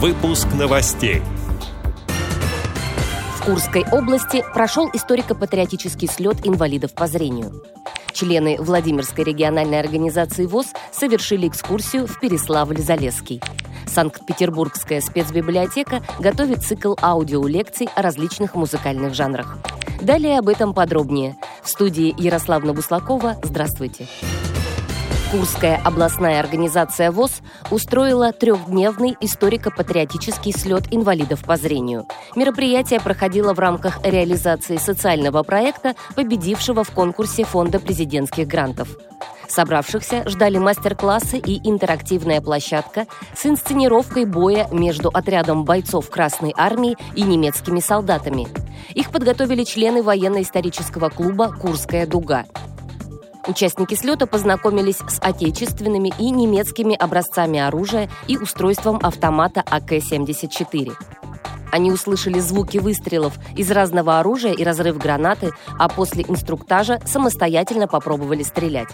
Выпуск новостей. В Курской области прошел историко-патриотический слет инвалидов по зрению. Члены Владимирской региональной организации ВОЗ совершили экскурсию в Переславль-Залесский. Санкт-Петербургская спецбиблиотека готовит цикл аудиолекций о различных музыкальных жанрах. Далее об этом подробнее. В студии Ярославна Буслакова. Здравствуйте. Курская областная организация ВОЗ устроила трехдневный историко-патриотический слет инвалидов по зрению. Мероприятие проходило в рамках реализации социального проекта, победившего в конкурсе Фонда президентских грантов. Собравшихся ждали мастер-классы и интерактивная площадка с инсценировкой боя между отрядом бойцов Красной Армии и немецкими солдатами. Их подготовили члены военно-исторического клуба «Курская дуга». Участники слета познакомились с отечественными и немецкими образцами оружия и устройством автомата АК-74. Они услышали звуки выстрелов из разного оружия и разрыв гранаты, а после инструктажа самостоятельно попробовали стрелять.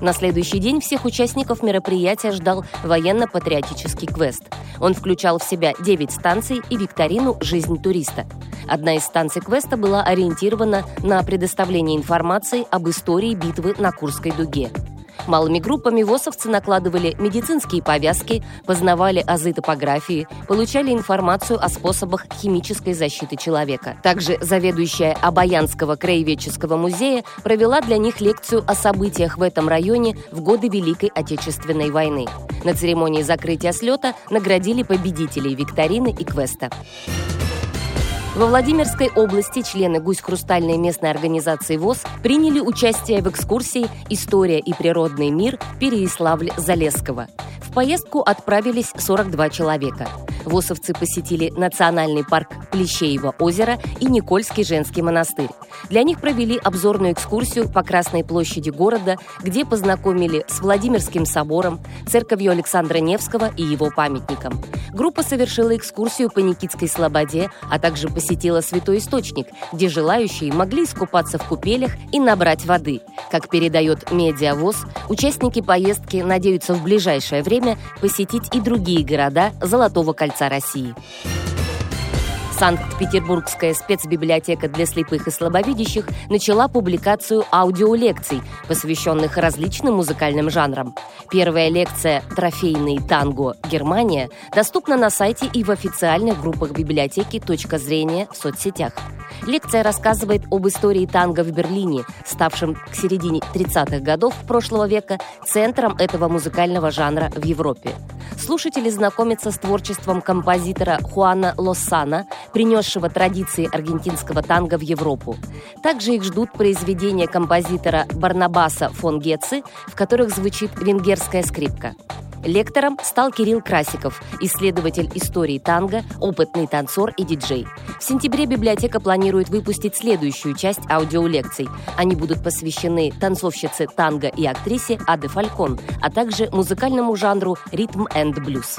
На следующий день всех участников мероприятия ждал военно-патриотический квест. Он включал в себя 9 станций и викторину «Жизнь туриста». Одна из станций квеста была ориентирована на предоставление информации об истории битвы на Курской дуге. Малыми группами ВОСовцы накладывали медицинские повязки, познавали азы топографии, получали информацию о способах химической защиты человека. Также заведующая Обаянского краеведческого музея провела для них лекцию о событиях в этом районе в годы Великой Отечественной войны. На церемонии закрытия слета наградили победителей викторины и квеста. Во Владимирской области члены Гусь-Хрустальной местной организации ВОЗ приняли участие в экскурсии «История и природный мир» Переяславль-Залесского. В поездку отправились 42 человека. ВОСовцы посетили национальный парк Плещеево озеро и Никольский женский монастырь. Для них провели обзорную экскурсию по Красной площади города, где познакомили с Владимирским собором, церковью Александра Невского и его памятником. Группа совершила экскурсию по Никитской слободе, а также посетила Святой Источник, где желающие могли искупаться в купелях и набрать воды. Как передает Медиавоз, участники поездки надеются в ближайшее время посетить и другие города Золотого кольца России. Санкт-Петербургская спецбиблиотека для слепых и слабовидящих начала публикацию аудиолекций, посвященных различным музыкальным жанрам. Первая лекция «Трофейный танго. Германия» доступна на сайте и в официальных группах библиотеки «Точка зрения» в соцсетях. Лекция рассказывает об истории танго в Берлине, ставшем к середине 30-х годов прошлого века центром этого музыкального жанра в Европе. Слушатели знакомятся с творчеством композитора Хуана Лосана, принесшего традиции аргентинского танго в Европу. Также их ждут произведения композитора Барнабаса фон Гетци, в которых звучит венгерская скрипка. Лектором стал Кирилл Красиков, исследователь истории танго, опытный танцор и диджей. В сентябре библиотека планирует выпустить следующую часть аудиолекций. Они будут посвящены танцовщице танго и актрисе Аде Фалькон, а также музыкальному жанру ритм энд блюз.